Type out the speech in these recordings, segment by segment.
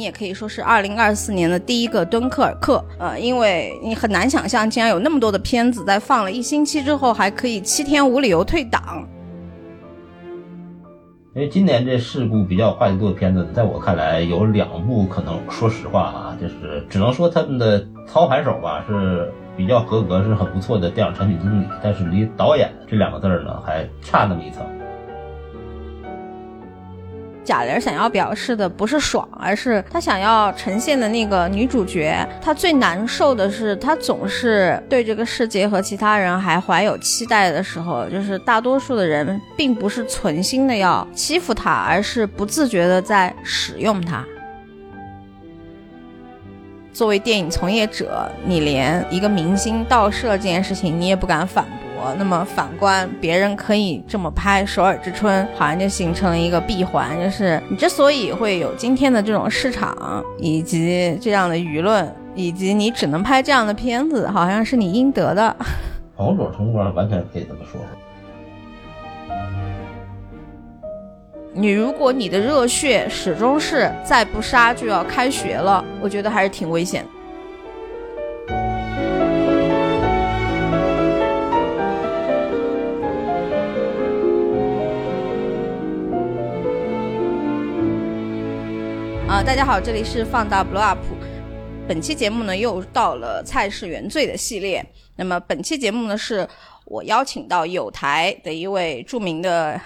你也可以说是二零二四年的第一个敦刻尔克。呃，因为你很难想象，竟然有那么多的片子在放了一星期之后，还可以七天无理由退档。因为今年这事故比较话题多的片子，在我看来有两部，可能说实话啊，就是只能说他们的操盘手吧是比较合格，是很不错的电影产品经理，但是离导演这两个字儿呢还差那么一层。贾玲想要表示的不是爽，而是她想要呈现的那个女主角，她最难受的是，她总是对这个世界和其他人还怀有期待的时候，就是大多数的人并不是存心的要欺负她，而是不自觉的在使用她。作为电影从业者，你连一个明星盗摄这件事情你也不敢反驳。那么反观别人可以这么拍《首尔之春》，好像就形成了一个闭环，就是你之所以会有今天的这种市场，以及这样的舆论，以及你只能拍这样的片子，好像是你应得的。某种程度上完全可以这么说。你如果你的热血始终是再不杀就要开学了，我觉得还是挺危险。啊，大家好，这里是放大 blow up。本期节目呢，又到了菜是原罪的系列。那么本期节目呢，是我邀请到有台的一位著名的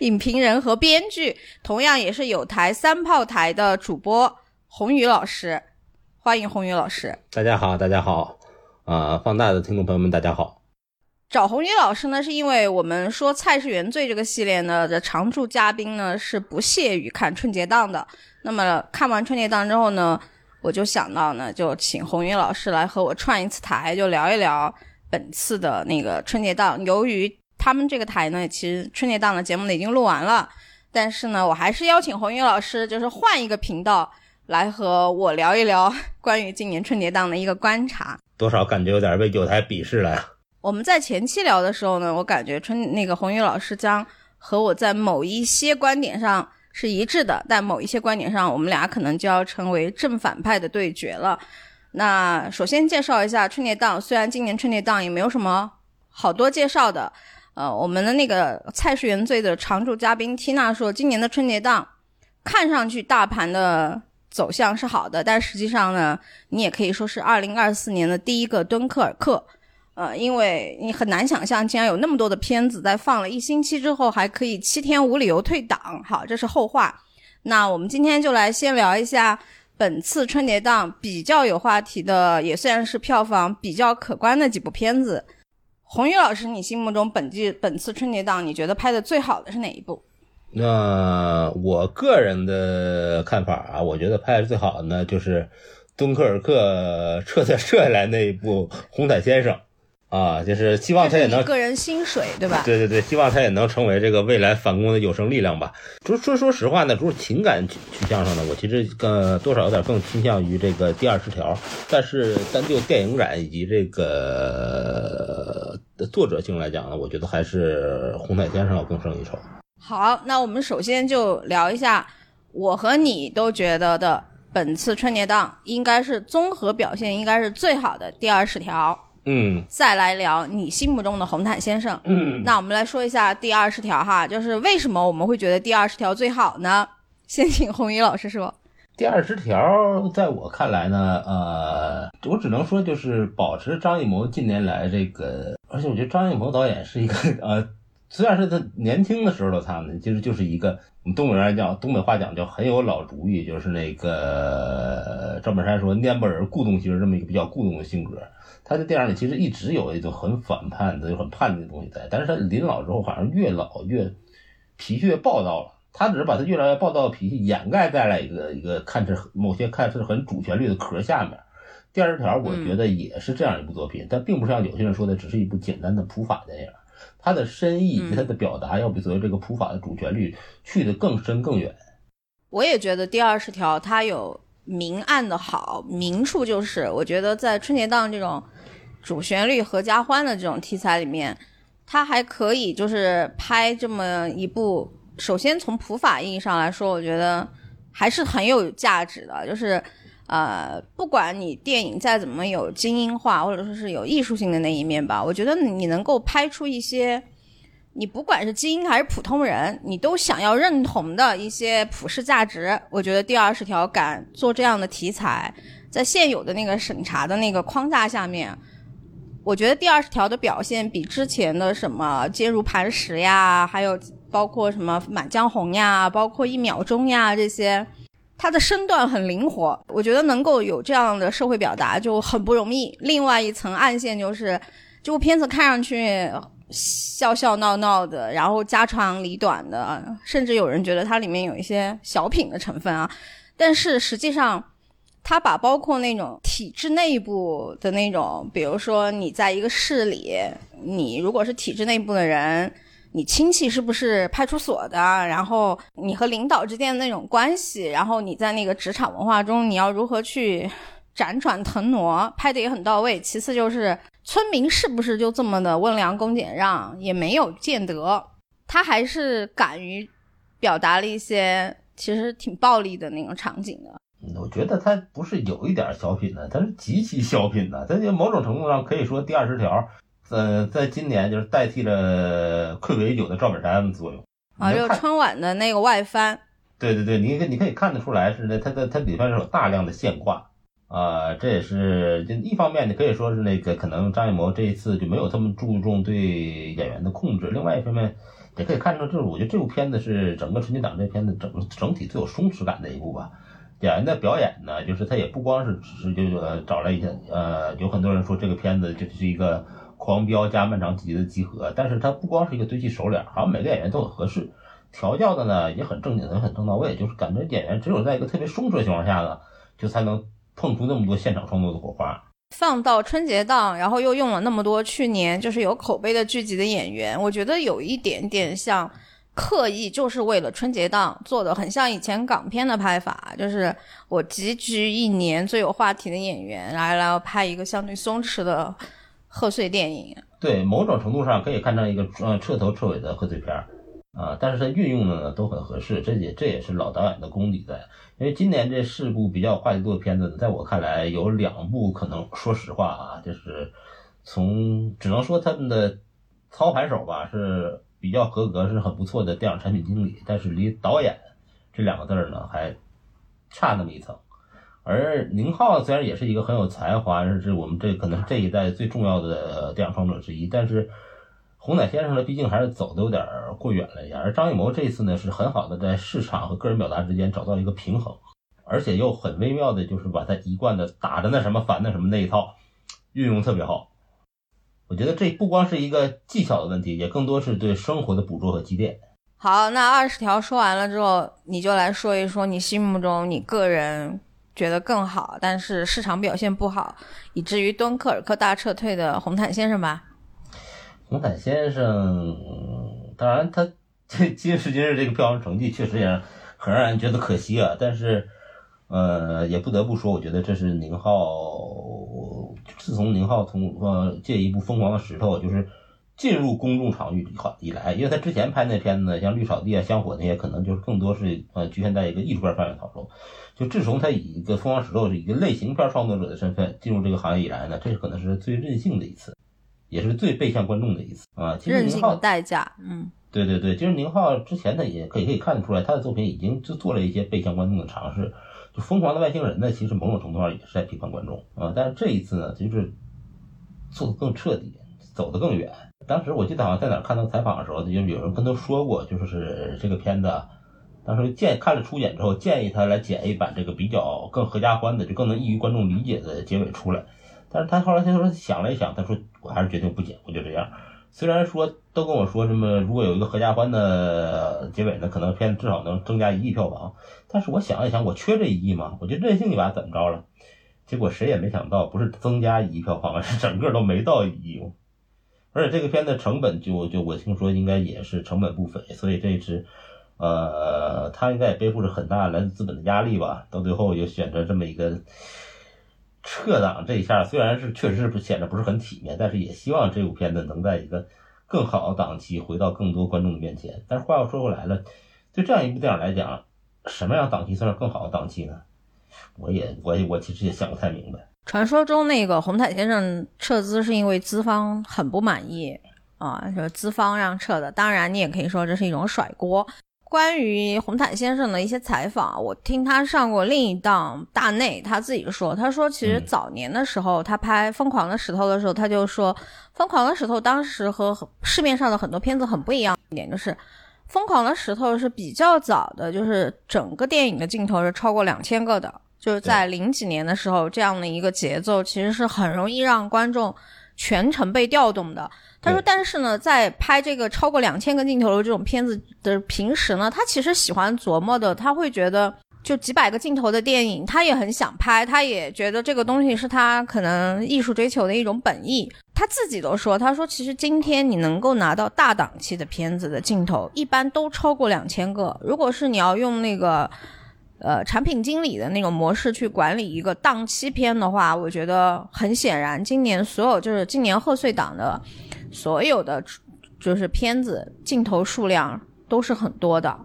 影评人和编剧，同样也是有台三炮台的主播红宇老师。欢迎红宇老师。大家好，大家好。啊，放大的听众朋友们，大家好。找红宇老师呢，是因为我们说《菜是原罪》这个系列呢的常驻嘉宾呢是不屑于看春节档的。那么看完春节档之后呢，我就想到呢，就请红宇老师来和我串一次台，就聊一聊本次的那个春节档。由于他们这个台呢，其实春节档的节目呢已经录完了，但是呢，我还是邀请红宇老师，就是换一个频道来和我聊一聊 关于今年春节档的一个观察。多少感觉有点被有台鄙视了呀。我们在前期聊的时候呢，我感觉春那个红宇老师将和我在某一些观点上是一致的，但某一些观点上，我们俩可能就要成为正反派的对决了。那首先介绍一下春节档，虽然今年春节档也没有什么好多介绍的，呃，我们的那个《菜是原罪》的常驻嘉宾缇娜说，今年的春节档看上去大盘的走向是好的，但实际上呢，你也可以说是二零二四年的第一个敦刻尔克。呃，因为你很难想象，竟然有那么多的片子在放了一星期之后，还可以七天无理由退档。好，这是后话。那我们今天就来先聊一下本次春节档比较有话题的，也算是票房比较可观的几部片子。红宇老师，你心目中本季本次春节档你觉得拍的最好的是哪一部？那我个人的看法啊，我觉得拍的最好的呢，就是敦刻尔克撤下撤下来那一部《红毯先生》。啊，就是希望他也能个人薪水，对吧？对对对，希望他也能成为这个未来反攻的有生力量吧。说说说实话呢，如果情感取取向上呢，我其实更多少有点更倾向于这个第二十条。但是单就电影感以及这个作者性来讲呢，我觉得还是红毯先生要更胜一筹。好，那我们首先就聊一下我和你都觉得的本次春节档应该是综合表现应该是最好的第二十条。嗯，再来聊你心目中的红毯先生。嗯，那我们来说一下第二十条哈，就是为什么我们会觉得第二十条最好呢？先请红衣老师说。第二十条在我看来呢，呃，我只能说就是保持张艺谋近年来这个，而且我觉得张艺谋导演是一个 呃，虽然是他年轻的时候的他呢，其实就是一个我们东北人讲东北话讲叫很有老主意，就是那个赵本山说蔫不人固动型这么一个比较固动的性格。他的电影里其实一直有一种很反叛的、很叛逆的东西在，但是他临老之后好像越老越脾气越暴躁了。他只是把他越来越暴躁的脾气掩盖在了一个一个看似某些看似很主旋律的壳下面。第二十条我觉得也是这样一部作品，但并不是像有些人说的只是一部简单的普法电影。它的深意以及它的表达要比所谓这个普法的主旋律去的更深更远。我也觉得第二十条它有明暗的好，明处就是我觉得在春节档这种。主旋律合家欢的这种题材里面，他还可以就是拍这么一部。首先从普法意义上来说，我觉得还是很有价值的。就是呃，不管你电影再怎么有精英化，或者说是有艺术性的那一面吧，我觉得你能够拍出一些。你不管是精英还是普通人，你都想要认同的一些普世价值。我觉得第二十条敢做这样的题材，在现有的那个审查的那个框架下面，我觉得第二十条的表现比之前的什么坚如磐石呀，还有包括什么满江红呀，包括一秒钟呀这些，它的身段很灵活。我觉得能够有这样的社会表达就很不容易。另外一层暗线就是，这部片子看上去。笑笑闹闹的，然后家长里短的，甚至有人觉得它里面有一些小品的成分啊。但是实际上，它把包括那种体制内部的那种，比如说你在一个市里，你如果是体制内部的人，你亲戚是不是派出所的，然后你和领导之间的那种关系，然后你在那个职场文化中，你要如何去辗转腾挪，拍的也很到位。其次就是。村民是不是就这么的温良恭俭让？也没有见得，他还是敢于表达了一些其实挺暴力的那种场景的。我觉得他不是有一点小品的，他是极其小品的。他就某种程度上可以说第二十条，呃，在今年就是代替了愧违已久的赵本山的作用啊，就春晚的那个外翻。对对对，你你可以看得出来是的，他的他里边是有大量的现挂。啊，这也是就一方面，你可以说是那个可能张艺谋这一次就没有这么注重对演员的控制。另外一方面，也可以看出，就是我觉得这部片子是整个春节档这片子整整体最有松弛感的一部吧。演员的表演呢，就是他也不光是只是就呃找了一些呃，有很多人说这个片子就是一个狂飙加漫长季节的集合，但是他不光是一个堆砌手脸，好像每个演员都很合适，调教的呢也很正经也，很正到位，就是感觉演员只有在一个特别松弛的情况下呢，就才能。碰出那么多现场创作的火花，放到春节档，然后又用了那么多去年就是有口碑的剧集的演员，我觉得有一点点像刻意，就是为了春节档做的，很像以前港片的拍法，就是我集聚一年最有话题的演员，来来拍一个相对松弛的贺岁电影。对，某种程度上可以看成一个呃彻头彻尾的贺岁片儿。啊，但是他运用的呢都很合适，这也这也是老导演的功底在。因为今年这四部比较话题多的片子，在我看来有两部可能，说实话啊，就是从只能说他们的操盘手吧是比较合格，是很不错的电影产品经理，但是离导演这两个字儿呢还差那么一层。而宁浩虽然也是一个很有才华，是我们这可能是这一代最重要的电影创作者之一，但是。红毯先生呢，毕竟还是走的有点过远了一点，而张艺谋这次呢，是很好的在市场和个人表达之间找到一个平衡，而且又很微妙的，就是把他一贯的打的那什么烦的什么那一套运用特别好。我觉得这不光是一个技巧的问题，也更多是对生活的捕捉和积淀。好，那二十条说完了之后，你就来说一说你心目中你个人觉得更好，但是市场表现不好，以至于敦刻尔克大撤退的红毯先生吧。红毯先生，当然他这今时今日这个票房成绩确实也很让人觉得可惜啊。但是，呃，也不得不说，我觉得这是宁浩自从宁浩从呃借一部《疯狂的石头》就是进入公众场域以来，因为他之前拍那片子像《绿草地》啊、《香火》那些，可能就是更多是呃局限在一个艺术片范围当中。就自从他以一个《疯狂石头》是一个类型片创作者的身份进入这个行业以来呢，这可能是最任性的一次。也是最背向观众的一次啊！其实宁浩代价，嗯，对对对，其实宁浩之前呢也可以可以看得出来，他的作品已经就做了一些背向观众的尝试。就《疯狂的外星人》呢，其实某种程度上也是在批判观众啊。但是这一次呢，就是做的更彻底，走得更远。当时我记得好像在哪看到采访的时候，就有人跟他说过，就是这个片子，当时建看了初剪之后，建议他来剪一版这个比较更合家欢的，就更能易于观众理解的结尾出来。但是他后来他说想了一想，他说我还是决定不剪，我就这样。虽然说都跟我说什么，如果有一个合家欢的结尾呢，可能片子至少能增加一亿票房。但是我想一想，我缺这一亿吗？我就任性一把，怎么着了？结果谁也没想到，不是增加一亿票房，是整个都没到一亿。而且这个片子成本就就我听说应该也是成本不菲，所以这次呃他应该也背负着很大来自资本的压力吧。到最后又选择这么一个。撤档这一下虽然是确实是显得不是很体面，但是也希望这部片子能在一个更好的档期回到更多观众的面前。但是话又说回来了，对这样一部电影来讲，什么样档期算是更好的档期呢？我也我也我其实也想不太明白。传说中那个红毯先生撤资是因为资方很不满意啊，就是资方让撤的。当然，你也可以说这是一种甩锅。关于红毯先生的一些采访，我听他上过另一档大内，他自己说，他说其实早年的时候，他拍《疯狂的石头》的时候，他就说，《疯狂的石头》当时和市面上的很多片子很不一样一点，就是《疯狂的石头》是比较早的，就是整个电影的镜头是超过两千个的，就是在零几年的时候，这样的一个节奏其实是很容易让观众全程被调动的。他说：“但是呢，在拍这个超过两千个镜头的这种片子的平时呢，他其实喜欢琢磨的，他会觉得就几百个镜头的电影，他也很想拍，他也觉得这个东西是他可能艺术追求的一种本意。他自己都说，他说其实今天你能够拿到大档期的片子的镜头，一般都超过两千个。如果是你要用那个。”呃，产品经理的那种模式去管理一个档期片的话，我觉得很显然，今年所有就是今年贺岁档的所有的就是片子镜头数量都是很多的。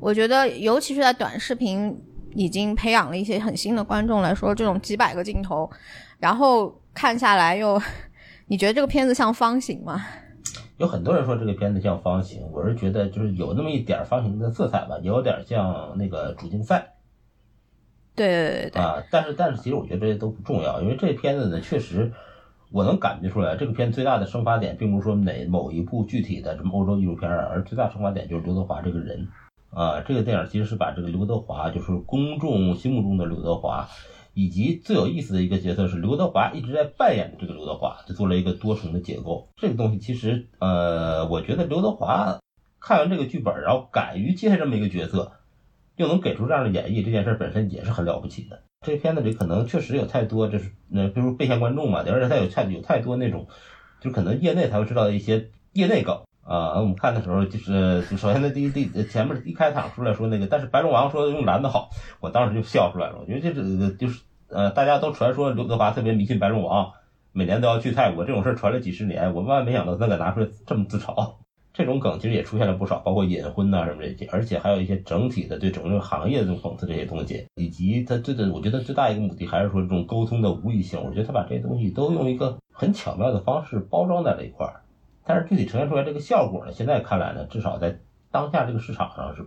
我觉得，尤其是在短视频已经培养了一些很新的观众来说，这种几百个镜头，然后看下来又，你觉得这个片子像方形吗？有很多人说这个片子像方形，我是觉得就是有那么一点方形的色彩吧，有点像那个主竞赛。对对对啊，但是但是其实我觉得这些都不重要，因为这片子呢，确实我能感觉出来，这个片最大的生发点，并不是说哪某一部具体的什么欧洲艺术片而最大生发点就是刘德华这个人啊。这个电影其实是把这个刘德华，就是公众心目中的刘德华。以及最有意思的一个角色是刘德华一直在扮演的这个刘德华，就做了一个多重的结构。这个东西其实，呃，我觉得刘德华看完这个剧本，然后敢于接下这么一个角色，又能给出这样的演绎，这件事本身也是很了不起的。这片子里可能确实有太多，就是那比如备线观众嘛，而且他有太有太多那种，就可能业内才会知道的一些业内梗啊。我们看的时候就是，首先那第一第前面一开场出来说那个，但是白龙王说用蓝的好，我当时就笑出来了。我觉得这这就是。呃，大家都传说刘德华特别迷信白龙王，每年都要去泰国，这种事儿传了几十年，我万万没想到他敢拿出来这么自嘲。这种梗其实也出现了不少，包括隐婚呐什么这些，而且还有一些整体的对整个行业的这种讽刺这些东西，以及他最的，我觉得最大一个目的还是说这种沟通的无意性。我觉得他把这些东西都用一个很巧妙的方式包装在了一块儿，但是具体呈现出来这个效果呢，现在看来呢，至少在当下这个市场上是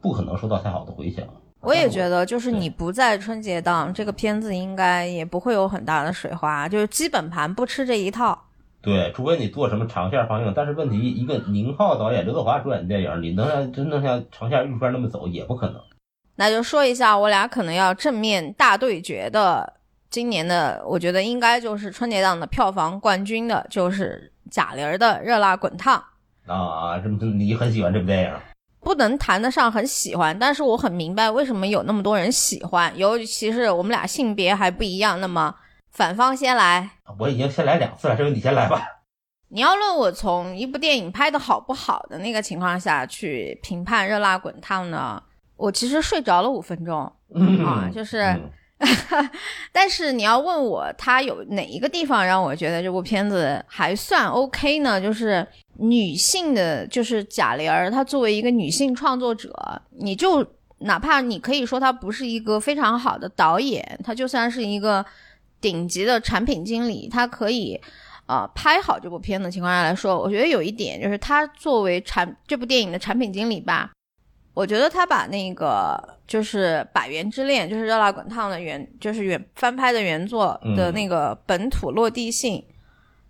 不可能收到太好的回响。我也觉得，就是你不在春节档，这个片子应该也不会有很大的水花，就是基本盘不吃这一套。对，除非你做什么长线放映，但是问题一个宁浩导演、刘德华主演的电影，你能让真能像长线预片那么走，也不可能。那就说一下，我俩可能要正面大对决的，今年的我觉得应该就是春节档的票房冠军的，就是贾玲的《热辣滚烫》啊，这么你很喜欢这部电影？不能谈得上很喜欢，但是我很明白为什么有那么多人喜欢，尤其是我们俩性别还不一样。那么反方先来，我已经先来两次了，这回你先来吧。你要论我从一部电影拍的好不好的那个情况下去评判《热辣滚烫》呢？我其实睡着了五分钟啊，就是。但是你要问我，他有哪一个地方让我觉得这部片子还算 OK 呢？就是女性的，就是贾玲儿，她作为一个女性创作者，你就哪怕你可以说她不是一个非常好的导演，她就算是一个顶级的产品经理，他可以啊拍好这部片的情况下来说，我觉得有一点就是他作为产这部电影的产品经理吧。我觉得他把那个就是《百元之恋》，就是《热辣滚烫》的原，就是原翻拍的原作的那个本土落地性，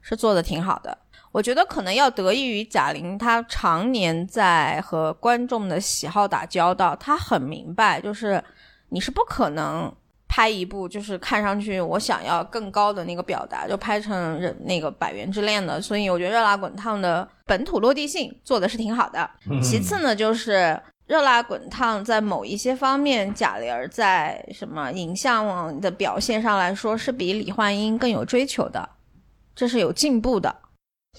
是做的挺好的。我觉得可能要得益于贾玲，她常年在和观众的喜好打交道，她很明白，就是你是不可能拍一部就是看上去我想要更高的那个表达，就拍成人那个《百元之恋》的。所以我觉得《热辣滚烫》的本土落地性做的是挺好的。其次呢，就是。热辣滚烫在某一些方面，贾玲儿在什么影像的表现上来说，是比李焕英更有追求的，这是有进步的。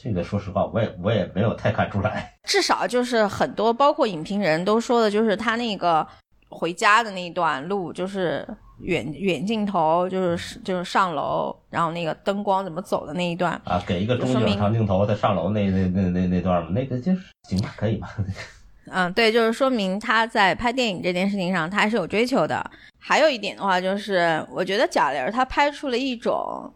这个说实话，我也我也没有太看出来。至少就是很多，包括影评人都说的，就是他那个回家的那段路，就是远远镜头，就是就是上楼，然后那个灯光怎么走的那一段啊，给一个中景长镜头，在上楼那那那那那段嘛，那个就是行吧，可以吧。嗯，对，就是说明他在拍电影这件事情上，他还是有追求的。还有一点的话，就是我觉得贾玲她拍出了一种，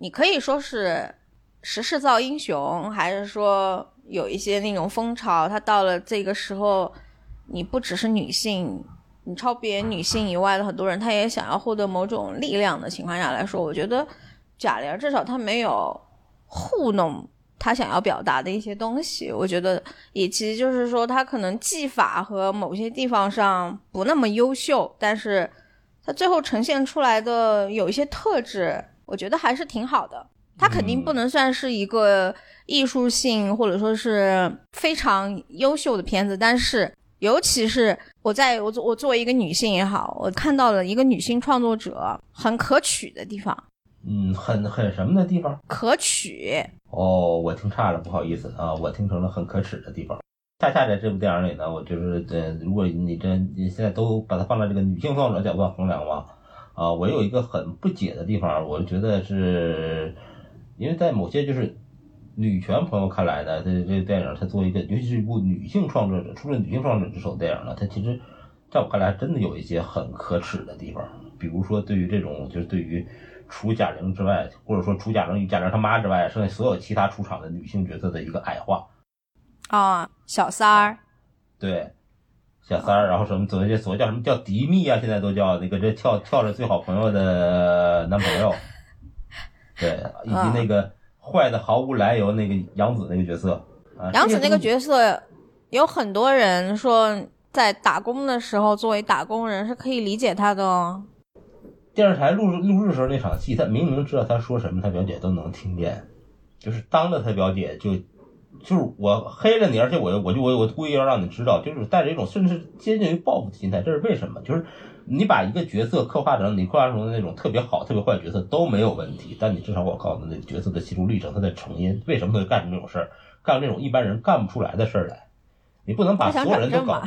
你可以说是时势造英雄，还是说有一些那种风潮，她到了这个时候，你不只是女性，你超别女性以外的很多人，他也想要获得某种力量的情况下来说，我觉得贾玲至少她没有糊弄。她想要表达的一些东西，我觉得，以及就是说，她可能技法和某些地方上不那么优秀，但是她最后呈现出来的有一些特质，我觉得还是挺好的。她肯定不能算是一个艺术性或者说是非常优秀的片子，但是，尤其是我在我我作为一个女性也好，我看到了一个女性创作者很可取的地方。嗯，很很什么的地方？可取哦，我听差了，不好意思啊，我听成了很可耻的地方。恰恰在这部电影里呢，我就是呃，如果你这你现在都把它放在这个女性创作者角度上衡量嘛，啊，我有一个很不解的地方，我觉得是，因为在某些就是女权朋友看来呢，这这电影它作为一个，尤其是一部女性创作者出自女性创作者之手电影呢，它其实在我看来真的有一些很可耻的地方，比如说对于这种就是对于。除贾玲之外，或者说除贾玲与贾玲他妈之外，剩下所有其他出场的女性角色的一个矮化啊，小三儿，对，小三儿，然后什么所谓这所谓叫什么叫迪蜜啊，现在都叫那个这跳跳着最好朋友的男朋友，对，以及那个坏的毫无来由那个杨紫那个角色，杨紫那个角色有很多人说在打工的时候作为打工人是可以理解他的哦。电视台录录制时候那场戏，他明明知道他说什么，他表姐都能听见，就是当着他表姐就，就是我黑了你，而且我我就我我故意要让你知道，就是带着一种甚至接近于报复的心态。这是为什么？就是你把一个角色刻画成你刻画成的那种特别好、特别坏角色都没有问题，但你至少我告诉你，那角色的心路历程、他的成因，为什么他会干成这种事儿，干这种一般人干不出来的事儿来，你不能把所有人都搞。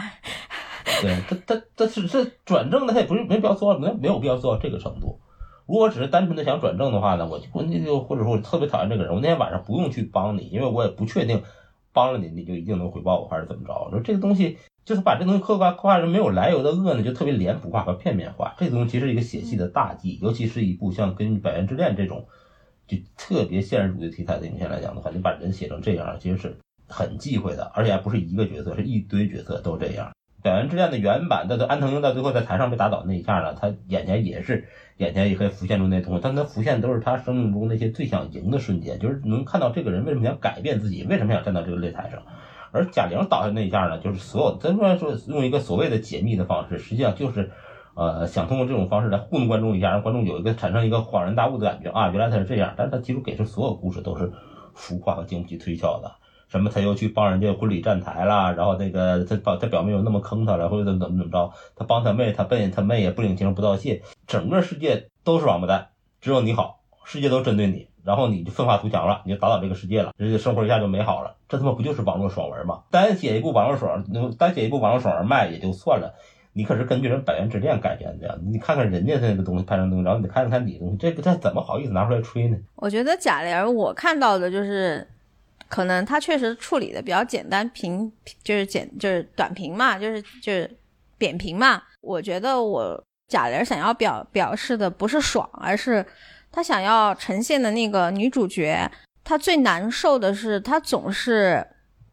对他，他他是这转正的，他也不是没必要做到，没没有必要做到这个程度。如果只是单纯的想转正的话呢，我就我那就或者说我特别讨厌这个人，我那天晚上不用去帮你，因为我也不确定帮了你你就一定能回报我还是怎么着。说这个东西就是把这东西刻画刻画成没有来由的恶呢，就特别脸谱化和片面化。这东西其实是一个写戏的大忌，尤其是一部像《跟《百元之恋》这种就特别现实主义题材的影片来讲的话，你把人写成这样，其实是很忌讳的，而且还不是一个角色，是一堆角色都这样。《百元之恋》的原版，的安藤英到最后在台上被打倒那一下呢，他眼前也是眼前也可以浮现出那东西，但他浮现都是他生命中那些最想赢的瞬间，就是能看到这个人为什么想改变自己，为什么想站到这个擂台上。而贾玲倒下那一下呢，就是所有咱说说用一个所谓的解密的方式，实际上就是呃想通过这种方式来糊弄观众一下，让观众有一个产生一个恍然大悟的感觉啊，原来他是这样。但是他其实给出所有故事都是浮夸和经不起推敲的。什么？他又去帮人家婚礼站台了，然后那个他表他表妹又那么坑他了，或者怎么怎么怎么着？他帮他妹，他背他妹也不领情不道谢，整个世界都是王八蛋，只有你好，世界都针对你，然后你就奋发图强了，你就打倒这个世界了，人家生活一下就美好了。这他妈不就是网络爽文吗？单写一部网络爽，单写一部网络爽文卖也就算了，你可是根据人《百元之恋》改编的，你看看人家那个东西拍成东西，然后你看看你的东西，这个他怎么好意思拿出来吹呢？我觉得贾玲，我看到的就是。可能他确实处理的比较简单，平就是简就是短平嘛，就是就是扁平嘛。我觉得我贾玲想要表表示的不是爽，而是她想要呈现的那个女主角，她最难受的是她总是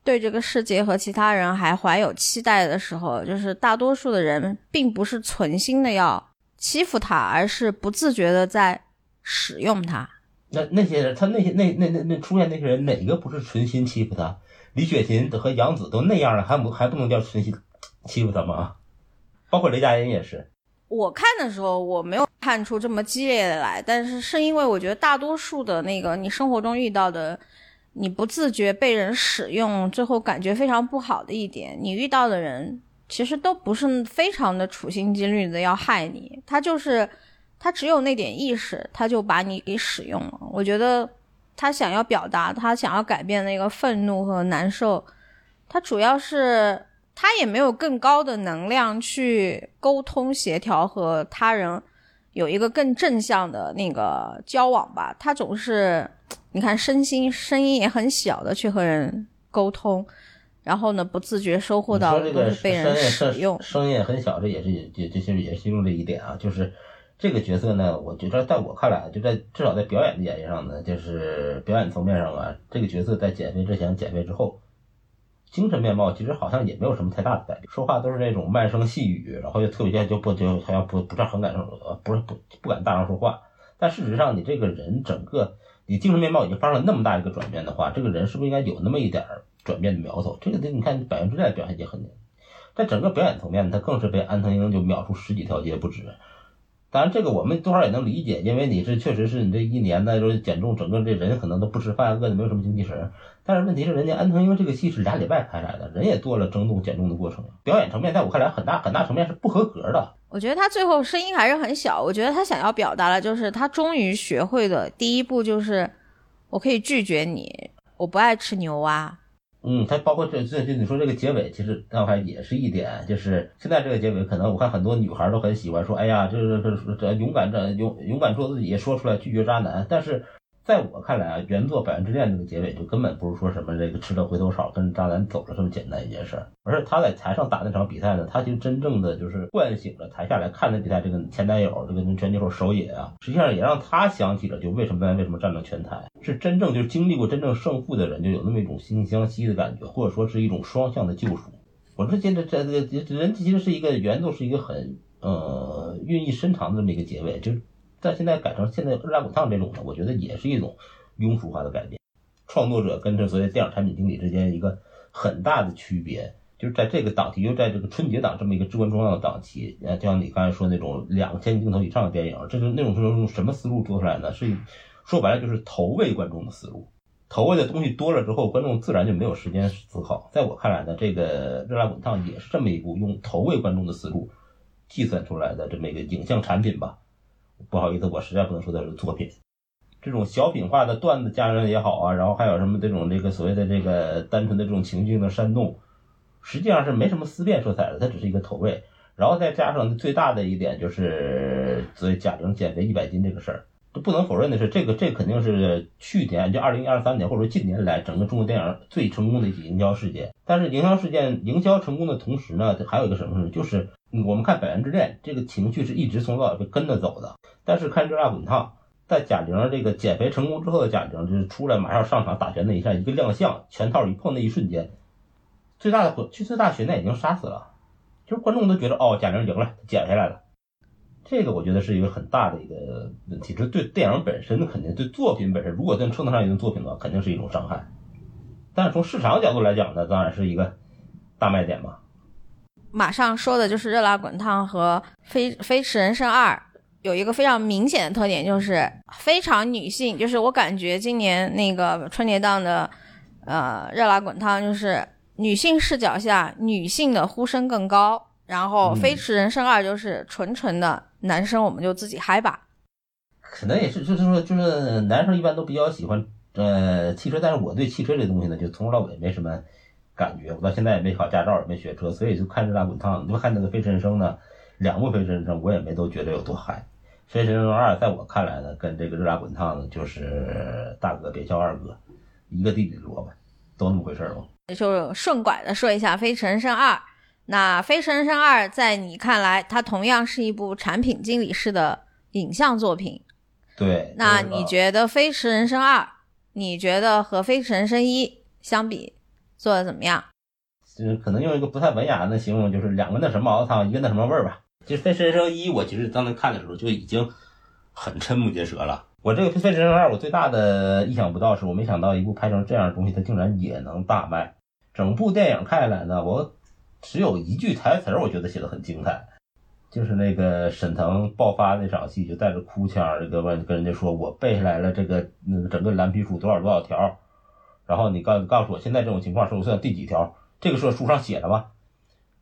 对这个世界和其他人还怀有期待的时候，就是大多数的人并不是存心的要欺负她，而是不自觉的在使用她。那那些人，他那些那那那那出现那些人，哪个不是存心欺负他？李雪琴和杨紫都那样了，还不还不能叫存心欺负他吗？包括雷佳音也是。我看的时候，我没有看出这么激烈的来，但是是因为我觉得大多数的那个你生活中遇到的，你不自觉被人使用，最后感觉非常不好的一点，你遇到的人其实都不是非常的处心积虑的要害你，他就是。他只有那点意识，他就把你给使用了。我觉得他想要表达，他想要改变那个愤怒和难受，他主要是他也没有更高的能量去沟通协调和他人有一个更正向的那个交往吧。他总是你看身心声音也很小的去和人沟通，然后呢不自觉收获到被人使用声。声音也很小，这也是也这其实也其中的一点啊，就是这个角色呢，我觉得在我看来，就在至少在表演的演绎上呢，就是表演层面上啊，这个角色在减肥之前、减肥之后，精神面貌其实好像也没有什么太大的改变，说话都是那种慢声细语，然后又特别就不就好像不不是很敢说不是不不敢大声说话，但事实上你这个人整个你精神面貌已经发生了那么大一个转变的话，这个人是不是应该有那么一点转变的苗头？这个得你看《百元之百》表现也很在整个表演层面，他更是被安藤英就秒出十几条街不止。当然，这个我们多少也能理解，因为你是确实是你这一年呢，就是减重，整个这人可能都不吃饭，饿的没有什么精气神。但是问题是，人家安藤英这个戏是俩礼拜拍来的，人也做了增重减重的过程，表演层面在我看来很大很大层面是不合格的。我觉得他最后声音还是很小。我觉得他想要表达的就是他终于学会的第一步就是我可以拒绝你，我不爱吃牛蛙。嗯，它包括这这这你说这个结尾，其实那还也是一点，就是现在这个结尾，可能我看很多女孩都很喜欢说，哎呀，这这这这勇敢这勇勇敢做自己，说出来拒绝渣男。但是在我看来啊，原作《百元之恋》这个结尾就根本不是说什么这个吃了回头草跟渣男走了这么简单一件事儿，而是他在台上打那场比赛呢，他就真正的就是唤醒了台下来看那比赛这个前男友这个拳击手手野啊，实际上也让他想起了就为什么为什么站到拳台，是真正就是经历过真正胜负的人就有那么一种惺惺相惜的感觉，或者说是一种双向的救赎。我说这这这这这人其实是一个原作是一个很呃寓意深长的这么一个结尾，就是但现在改成现在热辣滚烫这种的，我觉得也是一种庸俗化的改变。创作者跟这所谓电影产品经理之间一个很大的区别，就是在这个档期，又在这个春节档这么一个至关重要的档期，呃，就像你刚才说那种两千镜头以上的电影，这是那种是用什么思路做出来呢？是说白了就是投喂观众的思路。投喂的东西多了之后，观众自然就没有时间思考。在我看来呢，这个《热辣滚烫》也是这么一部用投喂观众的思路计算出来的这么一个影像产品吧。不好意思，我实在不能说它是作品。这种小品化的段子加上也好啊，然后还有什么这种这个所谓的这个单纯的这种情境的煽动，实际上是没什么思辨色彩的，它只是一个投喂。然后再加上最大的一点就是所谓贾玲减肥一百斤这个事儿，不能否认的是，这个这肯定是去年就二零二三年或者说近年来整个中国电影最成功的一起营销事件。但是营销事件营销成功的同时呢，还有一个什么事，就是我们看《百元之恋》这个情绪是一直从头到尾跟着走的，但是看《热辣滚烫》。在贾玲这个减肥成功之后的贾玲，就是出来马上上场打拳那一下，一个亮相，拳套一碰那一瞬间，最大的其最大悬念已经杀死了，就是观众都觉得哦，贾玲赢了，减下来了。这个我觉得是一个很大的一个问题，这对电影本身肯定对作品本身，如果能称得上一种作品的话，肯定是一种伤害。但是从市场角度来讲呢，当然是一个大卖点嘛。马上说的就是《热辣滚烫》和《飞飞驰人生二》。有一个非常明显的特点，就是非常女性。就是我感觉今年那个春节档的，呃，热辣滚烫，就是女性视角下女性的呼声更高。然后《飞驰人生二》就是纯纯的男生，我们就自己嗨吧。可能也是，就是说，就是男生一般都比较喜欢呃汽车，但是我对汽车这东西呢，就从头到尾没什么感觉。我到现在也没考驾照，也没学车，所以就看热辣滚烫。你就看那个《飞驰人生》呢，两部《飞驰人生》，我也没都觉得有多嗨。《飞驰人生二》在我看来呢，跟这个《热辣滚烫》呢，就是大哥别叫二哥，一个弟弟的萝卜，都那么回事儿嘛。就顺拐的说一下《飞驰人生二》，那《飞驰人生二》在你看来，它同样是一部产品经理式的影像作品。对。那你觉得《飞驰人生二》，你觉得和《飞驰人生一》相比，做的怎么样？就是可能用一个不太文雅的形容，就是两个那什么熬汤，一个那什么味儿吧。其实《飞驰人生一》，我其实当时看的时候就已经很瞠目结舌了。我这个《飞驰人生二》，我最大的意想不到是我没想到一部拍成这样的东西，它竟然也能大卖。整部电影看下来呢，我只有一句台词儿，我觉得写的很精彩，就是那个沈腾爆发那场戏，就带着哭腔，这个问跟人家说：“我背下来了这个那个整个蓝皮书多少多少条，然后你告告诉我现在这种情况是我算第几条？这个时候书上写着吗？”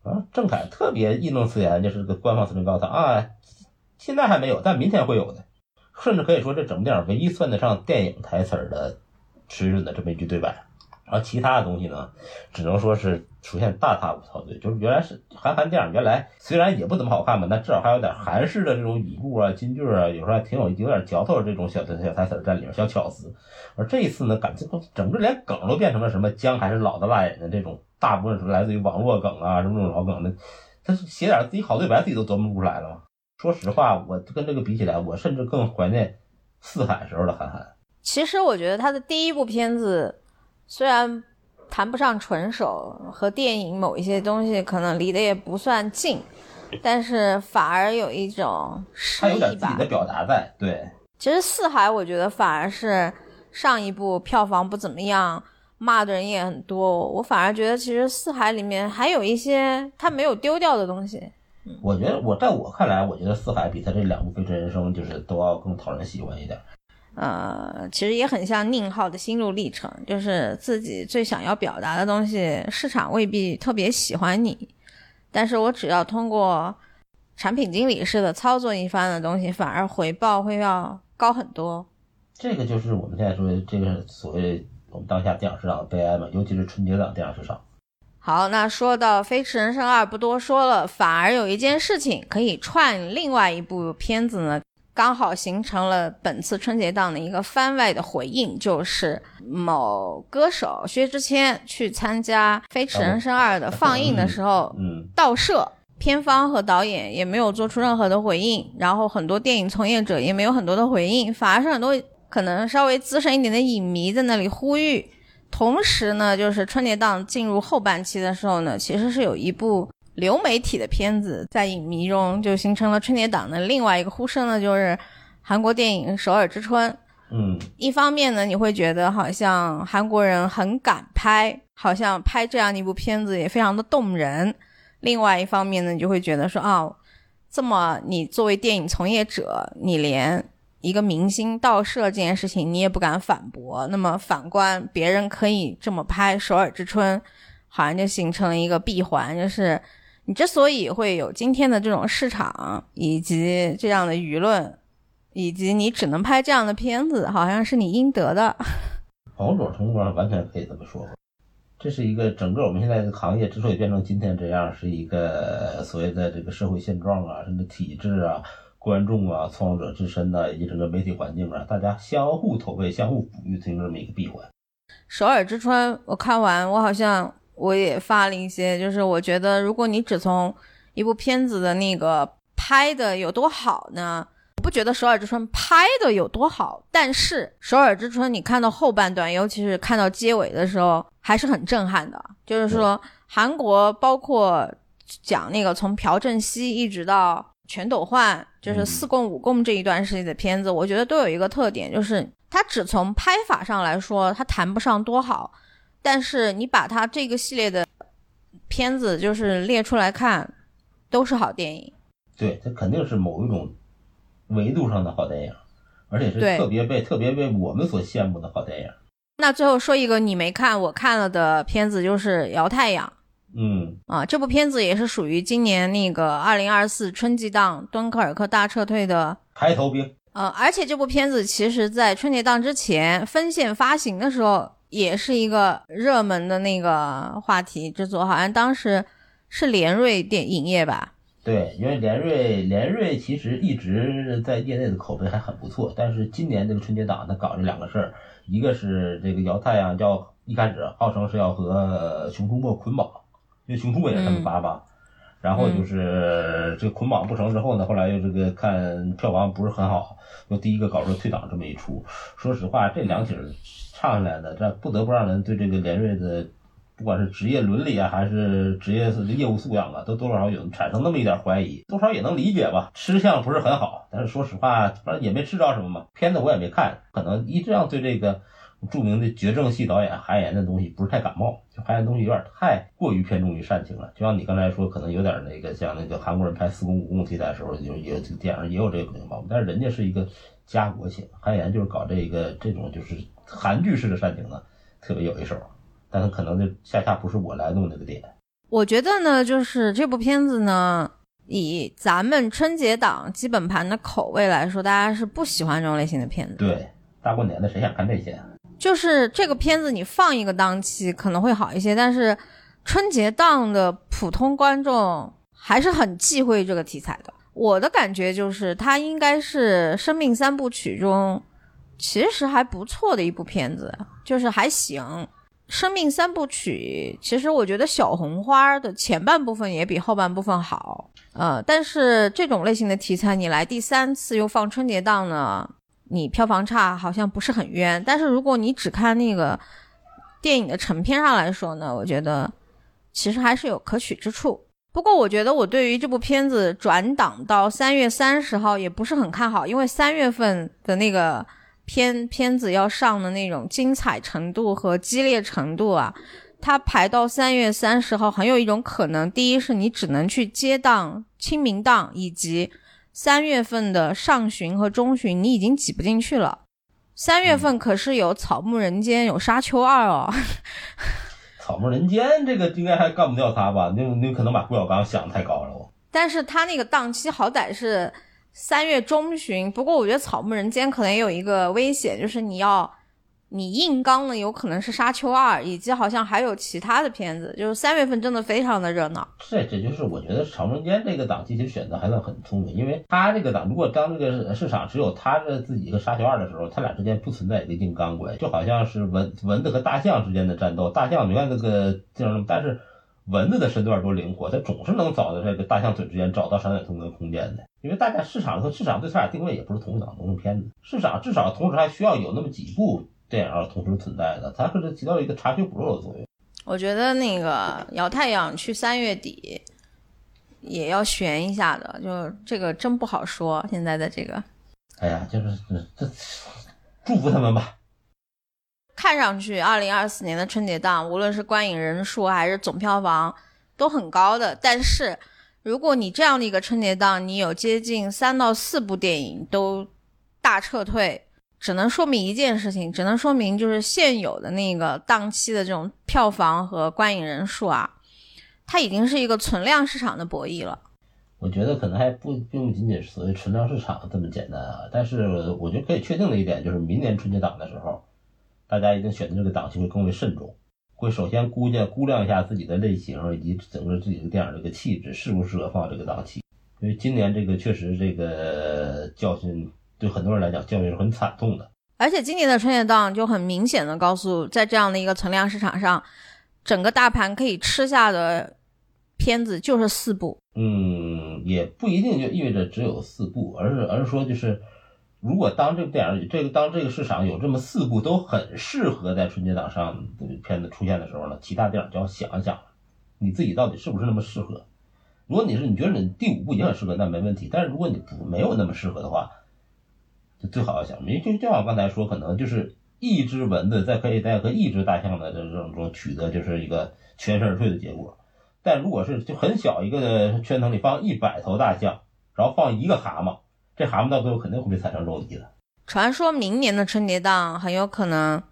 啊，郑恺特别义正辞严，就是个官方司令告诉他啊，现在还没有，但明天会有的。甚至可以说，这整部电影唯一算得上电影台词儿的水准的这么一句对白。然后其他的东西呢，只能说是出现大踏步操作。就是原来是韩寒电影，原来虽然也不怎么好看吧，但至少还有点韩式的这种语录啊、金句啊，有时候还挺有有点嚼头的这种小小台词在里面，小巧思。而这一次呢，感觉整个连梗都变成了什么姜还是老的辣眼的这种，大部分是来自于网络梗啊，什么这种老梗的。他写点自己好对白，自己都琢磨不出来了吗？说实话，我跟这个比起来，我甚至更怀念四海时候的韩寒。其实我觉得他的第一部片子虽然谈不上纯熟，和电影某一些东西可能离得也不算近，但是反而有一种诗他有点意吧自己的。表达在，对，其实《四海》我觉得反而是上一部票房不怎么样，骂的人也很多。我反而觉得其实《四海》里面还有一些他没有丢掉的东西。我觉得我在我看来，我觉得四海比他这两部《飞驰人生》就是都要更讨人喜欢一点。呃，其实也很像宁浩的心路历程，就是自己最想要表达的东西，市场未必特别喜欢你，但是我只要通过产品经理式的操作一番的东西，反而回报会要高很多。这个就是我们现在说的这个所谓我们当下电影市场的悲哀嘛，尤其是春节档电影市场。好，那说到《飞驰人生二》，不多说了，反而有一件事情可以串另外一部片子呢，刚好形成了本次春节档的一个番外的回应，就是某歌手薛之谦去参加《飞驰人生二》的放映的时候嗯，盗摄，片方和导演也没有做出任何的回应，然后很多电影从业者也没有很多的回应，反而是很多可能稍微资深一点的影迷在那里呼吁。同时呢，就是春节档进入后半期的时候呢，其实是有一部流媒体的片子在影迷中就形成了春节档的另外一个呼声呢，就是韩国电影《首尔之春》。嗯，一方面呢，你会觉得好像韩国人很敢拍，好像拍这样的一部片子也非常的动人；另外一方面呢，你就会觉得说，啊，这么你作为电影从业者，你连一个明星盗摄这件事情你也不敢反驳，那么反观别人可以这么拍《首尔之春》，好像就形成了一个闭环，就是你之所以会有今天的这种市场以及这样的舆论。以及你只能拍这样的片子，好像是你应得的。某种程度上完全可以这么说吧。这是一个整个我们现在的行业之所以变成今天这样，是一个所谓的这个社会现状啊，甚至体制啊、观众啊、创作者自身呐、以及整个媒体环境啊，大家相互投喂、相互哺育，形成这么一个闭环。首尔之春，我看完，我好像我也发了一些，就是我觉得，如果你只从一部片子的那个拍的有多好呢？我不觉得《首尔之春》拍的有多好，但是《首尔之春》你看到后半段，尤其是看到结尾的时候，还是很震撼的。就是说，韩国包括讲那个从朴正熙一直到全斗焕，就是四共五共这一段时期的片子，我觉得都有一个特点，就是它只从拍法上来说，它谈不上多好，但是你把它这个系列的片子就是列出来看，都是好电影。对，它肯定是某一种维度上的好电影，而且是特别被特别被我们所羡慕的好电影。那最后说一个你没看我看了的片子，就是《摇太阳》嗯，啊，这部片子也是属于今年那个二零二四春季档敦刻尔克大撤退的。排头兵，呃，而且这部片子其实在春节档之前分线发行的时候，也是一个热门的那个话题之作，好像当时是联瑞电影业吧？对，因为联瑞联瑞其实一直在业内的口碑还很不错，但是今年这个春节档他搞这两个事儿，一个是这个姚太阳要一开始号称是要和熊出没捆绑，因为熊出没也是他们发吧，然后就是这个捆绑不成之后呢，后来又这个看票房不是很好，又第一个搞出退档这么一出。说实话，这两曲唱下来的，这不得不让人对这个连瑞的。不管是职业伦理啊，还是职业业务素养啊，都多少有产生那么一点怀疑，多少也能理解吧。吃相不是很好，但是说实话，反正也没吃着什么嘛。片子我也没看，可能一直让对这个著名的绝症系导演韩延的东西不是太感冒，就韩延东西有点太过于偏重于煽情了。就像你刚才说，可能有点那个像那个韩国人拍四宫五宫题材的时候，就也这电影也有这个毛病，但是人家是一个家国情，韩延就是搞这个这种就是韩剧式的煽情呢，特别有一手。但是可能就恰恰不是我来弄这个点。我觉得呢，就是这部片子呢，以咱们春节档基本盘的口味来说，大家是不喜欢这种类型的片子。对，大过年的谁想看这些？就是这个片子你放一个档期可能会好一些，但是春节档的普通观众还是很忌讳这个题材的。我的感觉就是它应该是生命三部曲中其实还不错的一部片子，就是还行。生命三部曲其实我觉得小红花的前半部分也比后半部分好，呃，但是这种类型的题材你来第三次又放春节档呢？你票房差好像不是很冤，但是如果你只看那个电影的成片上来说呢，我觉得其实还是有可取之处。不过我觉得我对于这部片子转档到三月三十号也不是很看好，因为三月份的那个片片子要上的那种精彩程度和激烈程度啊，它排到三月三十号，很有一种可能，第一是你只能去接档清明档以及。三月份的上旬和中旬，你已经挤不进去了。三月份可是有《草木人间》有《沙丘二》哦。草木人间这个应该还干不掉他吧？那那可能把郭小刚想的太高了。但是他那个档期好歹是三月中旬，不过我觉得《草木人间》可能也有一个危险，就是你要。你硬刚了，有可能是《沙丘二》，以及好像还有其他的片子。就是三月份真的非常的热闹。这这就是我觉得长春间这个档期其实选择还算很聪明，因为他这个档，如果当这个市场只有他这自己一个《沙丘二》的时候，他俩之间不存在一个硬刚关，就好像是蚊蚊子和大象之间的战斗。大象你看那个劲儿，但是蚊子的身段多灵活，它总是能找到这个大象嘴之间找到闪展通的空间的。因为大家市场和市场对他俩定位也不是同一档同一片子，市场至少同时还需要有那么几部。电影同时存在的，它可是起到一个查缺补漏的作用。我觉得那个摇太阳去三月底也要悬一下的，就这个真不好说。现在的这个，哎呀，就是这祝福他们吧。看上去二零二四年的春节档，无论是观影人数还是总票房都很高的。但是如果你这样的一个春节档，你有接近三到四部电影都大撤退。只能说明一件事情，只能说明就是现有的那个档期的这种票房和观影人数啊，它已经是一个存量市场的博弈了。我觉得可能还不并不仅仅是所谓存量市场这么简单啊，但是我觉得可以确定的一点就是，明年春节档的时候，大家一定选择这个档期会更为慎重，会首先估计估量一下自己的类型以及整个自己的电影这个气质适不适合放这个档期，因为今年这个确实这个教训。对很多人来讲，教育是很惨痛的。而且今年的春节档就很明显的告诉，在这样的一个存量市场上，整个大盘可以吃下的片子就是四部。嗯，也不一定就意味着只有四部，而是而是说，就是如果当这个电影这个当这个市场有这么四部都很适合在春节档上的片子出现的时候呢，其他电影就要想一想，你自己到底是不是那么适合。如果你是你觉得你第五部已经很适合，那没问题。但是如果你不没有那么适合的话，最好要想，因为就就像我刚才说，可能就是一只蚊子在可以在和一只大象的这种中取得就是一个全身而退的结果。但如果是就很小一个圈层里放一百头大象，然后放一个蛤蟆，这蛤蟆到最后肯定会被踩成肉泥的。传说明年的春节档很有可能，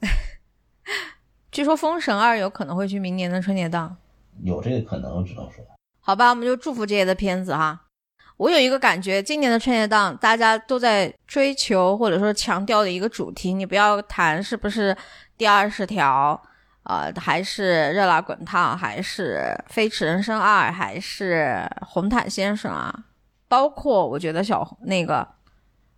据说《封神二》有可能会去明年的春节档，有这个可能，只能说。好吧，我们就祝福这些的片子哈。我有一个感觉，今年的春节档大家都在追求或者说强调的一个主题，你不要谈是不是第二十条，呃，还是热辣滚烫，还是飞驰人生二，还是红毯先生啊？包括我觉得小那个，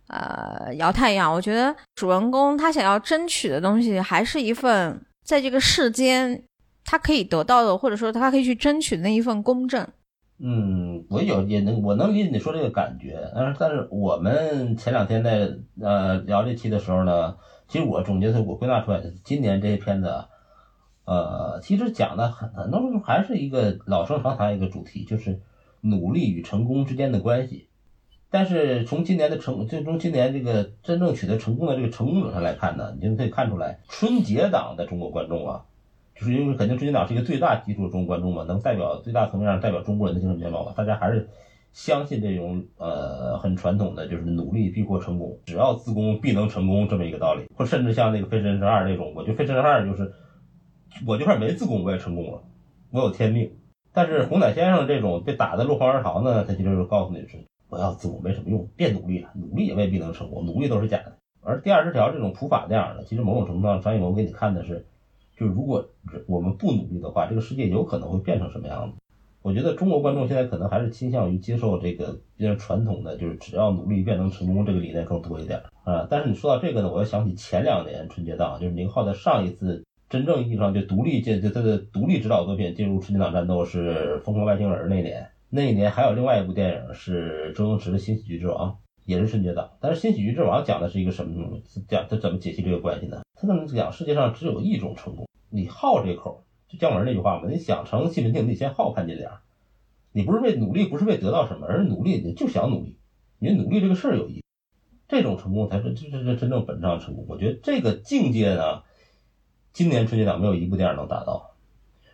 呃，姚太阳，我觉得主人公他想要争取的东西，还是一份在这个世间他可以得到的，或者说他可以去争取的那一份公正。嗯，我有也能我能理解你说这个感觉，但是但是我们前两天在呃聊这期的时候呢，其实我总结出我归纳出来的，今年这些片子，呃，其实讲的很很多时候还是一个老生常谈一个主题，就是努力与成功之间的关系。但是从今年的成，最终今年这个真正取得成功的这个成功者上来看呢，你就可以看出来，春节档的中国观众啊。就是因为肯定春节档是一个最大基数的中国观众嘛，能代表最大层面上代表中国人的精神面貌嘛，大家还是相信这种呃很传统的就是努力必获成功，只要自宫必能成功这么一个道理，或甚至像那个《飞驰人生二》那种，我觉得《飞驰人生二》就是我就算没自宫我也成功了，我有天命。但是红毯先生这种被打的落荒而逃呢，他其实就告诉你是我要自宫没什么用，别努力了，努力也未必能成功，努力都是假的。而第二十条这种普法那样的，其实某种程度上，张艺谋给你看的是，就如果我们不努力的话，这个世界有可能会变成什么样子。我觉得中国观众现在可能还是倾向于接受这个比较传统的，就是只要努力便能成功这个理念更多一点啊。但是你说到这个呢，我又想起前两年春节档，就是宁浩在上一次真正意义上就独立进，就他的独立指导作品进入春节档战斗是《疯狂外星人》那年，那一年还有另外一部电影是周星驰的《新喜剧之王》，也是春节档。但是《新喜剧之王》讲的是一个什么东西？讲他怎么解析这个关系呢？他讲？世界上只有一种成功，你好这口。就姜文那句话嘛，你想成西门庆，你得先好潘金莲。你不是为努力，不是为得到什么，而是努力，你就想努力，你努力这个事儿有意义，这种成功才是这这这真正本质上的成功。我觉得这个境界呢，今年春节档没有一部电影能达到，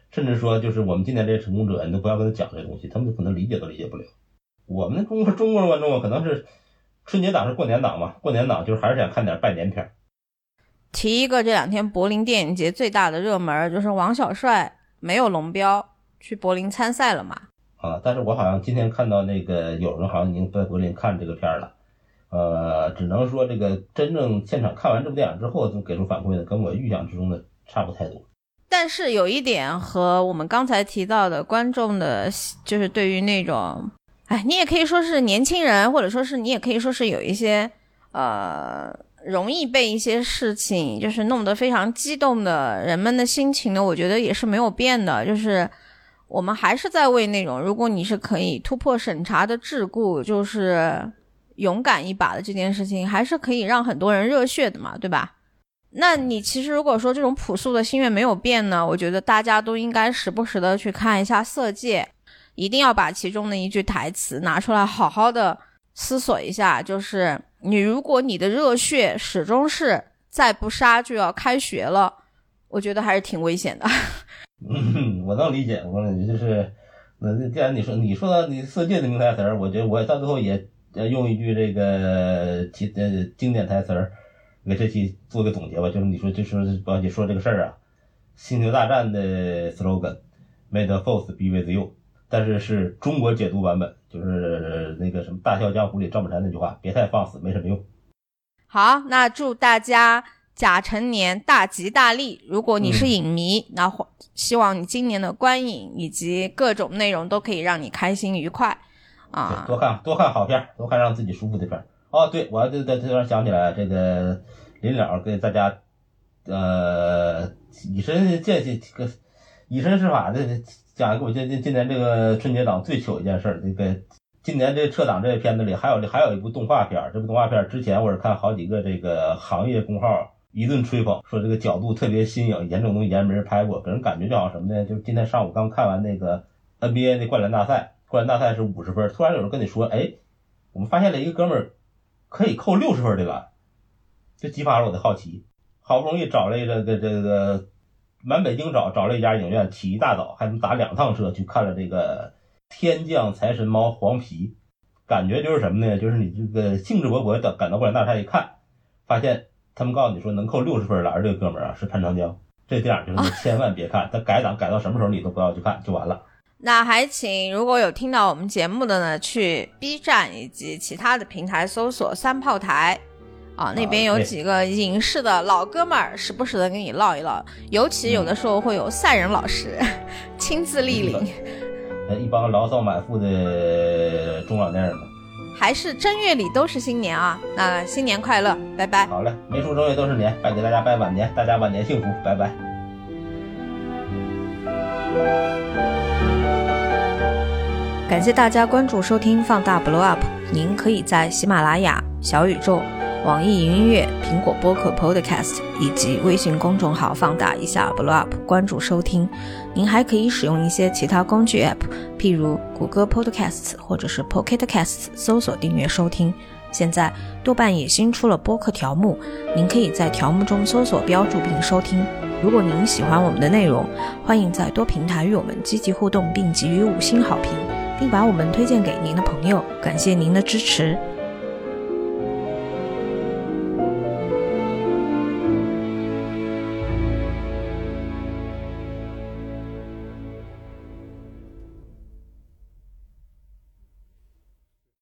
甚至说就是我们今年这些成功者，你都不要跟他讲这东西，他们可能理解都理解不了。我们中国中国人观众啊，可能是春节档是过年档嘛，过年档就是还是想看点拜年片儿。提一个这两天柏林电影节最大的热门，就是王小帅没有龙标去柏林参赛了嘛。啊！但是我好像今天看到那个有人好像已经在柏林看这个片儿了，呃，只能说这个真正现场看完这部电影之后，就给出反馈的，跟我预想之中的差不太多。但是有一点和我们刚才提到的观众的，就是对于那种，哎，你也可以说是年轻人，或者说是你也可以说是有一些呃，容易被一些事情就是弄得非常激动的人们的心情呢，我觉得也是没有变的，就是。我们还是在为那种，如果你是可以突破审查的桎梏，就是勇敢一把的这件事情，还是可以让很多人热血的嘛，对吧？那你其实如果说这种朴素的心愿没有变呢，我觉得大家都应该时不时的去看一下《色戒》，一定要把其中的一句台词拿出来，好好的思索一下，就是你如果你的热血始终是再不杀就要开学了，我觉得还是挺危险的。嗯，我能理解，我能理解，就是，那既然你说你说到你色戒的名台词儿，我觉得我到最后也用一句这个其呃经典台词儿，给这期做个总结吧，就是你说就说宝姐说这个事儿啊，星球大战的 slogan，May the force be with you，但是是中国解读版本，就是那个什么《大笑江湖》里赵本山那句话，别太放肆，没什么用。好，那祝大家。甲辰年大吉大利！如果你是影迷，那希望你今年的观影以及各种内容都可以让你开心愉快啊！多看多看好片，多看让自己舒服的片。哦，对，我在在突然想起来，这个临了给大家呃以身见习，个以身试法的讲一个我今今今年这个春节档最糗一件事儿。这个今年这撤档这个片子里还有还有一部动画片，这部动画片之前我是看好几个这个行业公号。一顿吹捧，说这个角度特别新颖，严重东西以前没人拍过，给人感觉就好像什么呢？就是今天上午刚看完那个 NBA 那灌篮大赛，灌篮大赛是五十分，突然有人跟你说，哎，我们发现了一个哥们儿可以扣六十分对吧，就激发了我的好奇。好不容易找了一个这这个满北京找找了一家影院，起一大早还能打两趟车去看了这个天降财神猫黄皮，感觉就是什么呢？就是你这个兴致勃勃的赶到灌篮大厦一看，发现。他们告诉你说能扣六十分篮这个哥们儿啊是潘长江，这电影就是你千万别看，他改档改到什么时候你都不要去看就完了。那还请如果有听到我们节目的呢，去 B 站以及其他的平台搜索三炮台啊，那边有几个影视的老哥们儿，时不时的跟你唠一唠，尤其有的时候会有赛人老师亲自莅临，一帮牢骚满腹的中老年人们。还是正月里都是新年啊！那新年快乐，拜拜。好嘞，没出正月都是年，拜给大家拜晚年，大家晚年幸福，拜拜。感谢大家关注收听放大 Blow Up，您可以在喜马拉雅、小宇宙。网易云音乐、苹果播客 Podcast 以及微信公众号“放大一下 Blow Up” 关注收听。您还可以使用一些其他工具 App，譬如谷歌 Podcasts 或者是 Pocket Casts，搜索订阅收听。现在豆瓣也新出了播客条目，您可以在条目中搜索标注并收听。如果您喜欢我们的内容，欢迎在多平台与我们积极互动，并给予五星好评，并把我们推荐给您的朋友。感谢您的支持。